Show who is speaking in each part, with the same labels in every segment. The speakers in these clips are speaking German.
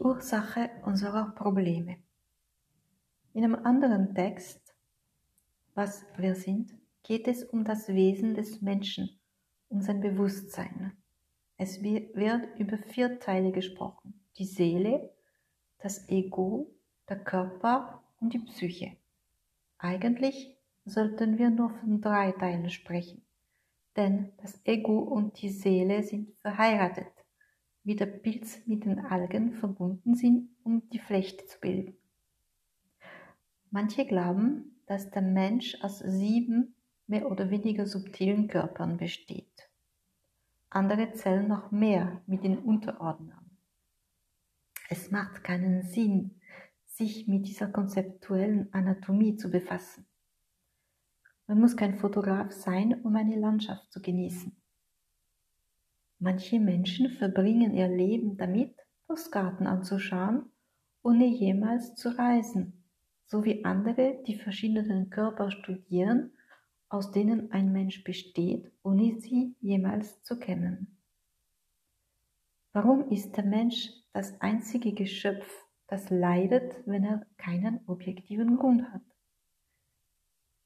Speaker 1: Ursache unserer Probleme. In einem anderen Text, was wir sind, geht es um das Wesen des Menschen, um sein Bewusstsein. Es wird über vier Teile gesprochen. Die Seele, das Ego, der Körper und die Psyche. Eigentlich sollten wir nur von drei Teilen sprechen, denn das Ego und die Seele sind verheiratet wie der Pilz mit den Algen verbunden sind, um die Flechte zu bilden. Manche glauben, dass der Mensch aus sieben mehr oder weniger subtilen Körpern besteht. Andere zählen noch mehr mit den Unterordnern. Es macht keinen Sinn, sich mit dieser konzeptuellen Anatomie zu befassen. Man muss kein Fotograf sein, um eine Landschaft zu genießen. Manche Menschen verbringen ihr Leben damit, Postkarten anzuschauen, ohne jemals zu reisen, so wie andere die verschiedenen Körper studieren, aus denen ein Mensch besteht, ohne sie jemals zu kennen. Warum ist der Mensch das einzige Geschöpf, das leidet, wenn er keinen objektiven Grund hat?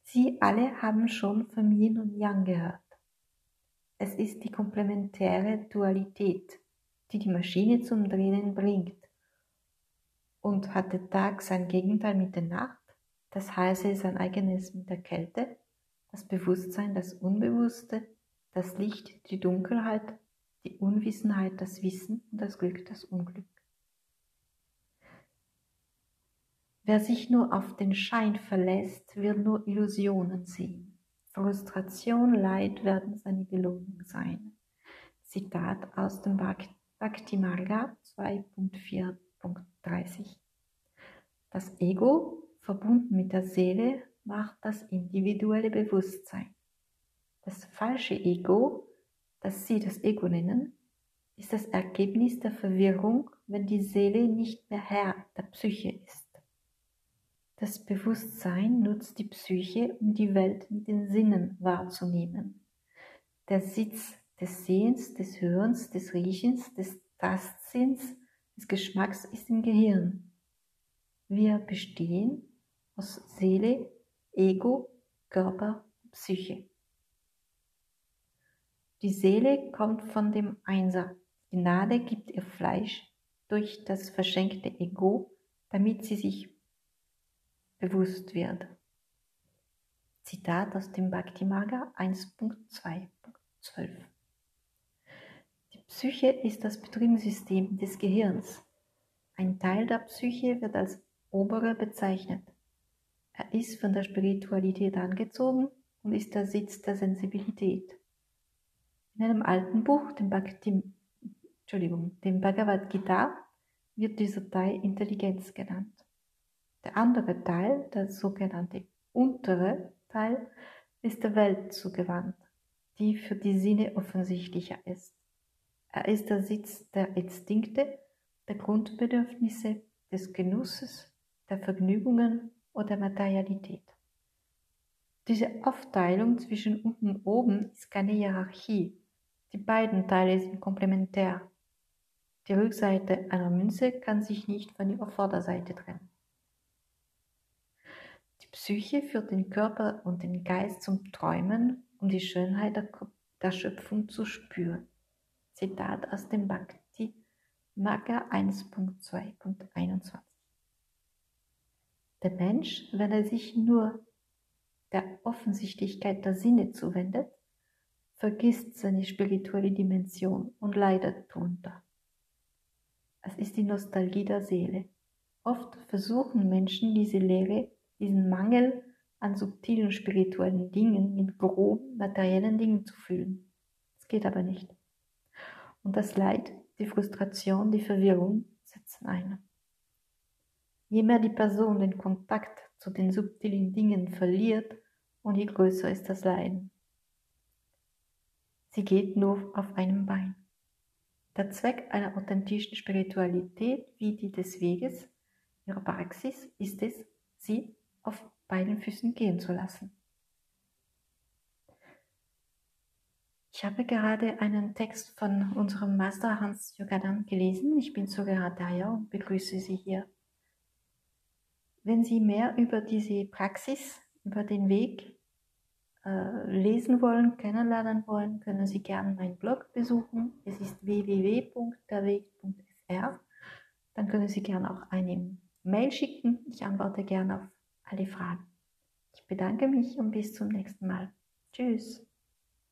Speaker 1: Sie alle haben schon von Yin und Yang gehört. Es ist die komplementäre Dualität, die die Maschine zum Drehen bringt. Und hat der Tag sein Gegenteil mit der Nacht, das heiße sein eigenes mit der Kälte, das Bewusstsein das Unbewusste, das Licht die Dunkelheit, die Unwissenheit das Wissen und das Glück das Unglück. Wer sich nur auf den Schein verlässt, wird nur Illusionen sehen. Frustration, Leid werden seine Belohnung sein. Zitat aus dem Bhakti Marga 2.4.30. Das Ego, verbunden mit der Seele, macht das individuelle Bewusstsein. Das falsche Ego, das Sie das Ego nennen, ist das Ergebnis der Verwirrung, wenn die Seele nicht mehr Herr der Psyche ist. Das Bewusstsein nutzt die Psyche, um die Welt mit den Sinnen wahrzunehmen. Der Sitz des Sehens, des Hörens, des Riechens, des Tastsinns, des Geschmacks ist im Gehirn. Wir bestehen aus Seele, Ego, Körper, Psyche. Die Seele kommt von dem Einser. Die Gnade gibt ihr Fleisch durch das verschenkte Ego, damit sie sich bewusst wird. Zitat aus dem Bhakti Marga 1.2.12. Die Psyche ist das Betriebssystem des Gehirns. Ein Teil der Psyche wird als obere bezeichnet. Er ist von der Spiritualität angezogen und ist der Sitz der Sensibilität. In einem alten Buch, dem, Bhakti, dem Bhagavad Gita, wird dieser Teil Intelligenz genannt. Der andere Teil, der sogenannte untere Teil, ist der Welt zugewandt, die für die Sinne offensichtlicher ist. Er ist der Sitz der Instinkte, der Grundbedürfnisse, des Genusses, der Vergnügungen oder der Materialität. Diese Aufteilung zwischen unten und oben ist keine Hierarchie. Die beiden Teile sind komplementär. Die Rückseite einer Münze kann sich nicht von der Vorderseite trennen. Psyche führt den Körper und den Geist zum Träumen, um die Schönheit der, der Schöpfung zu spüren. Zitat aus dem Bhakti Magga 1.2.21. Der Mensch, wenn er sich nur der Offensichtlichkeit der Sinne zuwendet, vergisst seine spirituelle Dimension und leidet darunter. Es ist die Nostalgie der Seele. Oft versuchen Menschen diese Lehre diesen Mangel an subtilen spirituellen Dingen mit groben materiellen Dingen zu fühlen. Es geht aber nicht. Und das Leid, die Frustration, die Verwirrung setzen ein. Je mehr die Person den Kontakt zu den subtilen Dingen verliert, und je größer ist das Leiden. Sie geht nur auf einem Bein. Der Zweck einer authentischen Spiritualität wie die des Weges, ihrer Praxis, ist es, sie auf beiden Füßen gehen zu lassen. Ich habe gerade einen Text von unserem Master Hans Yogadan gelesen. Ich bin sogar Daya und begrüße Sie hier. Wenn Sie mehr über diese Praxis, über den Weg äh, lesen wollen, kennenlernen wollen, können Sie gerne meinen Blog besuchen. Es ist www.derweg.fr. Dann können Sie gerne auch eine Mail schicken. Ich antworte gerne auf alle Fragen. Ich bedanke mich und bis zum nächsten Mal. Tschüss.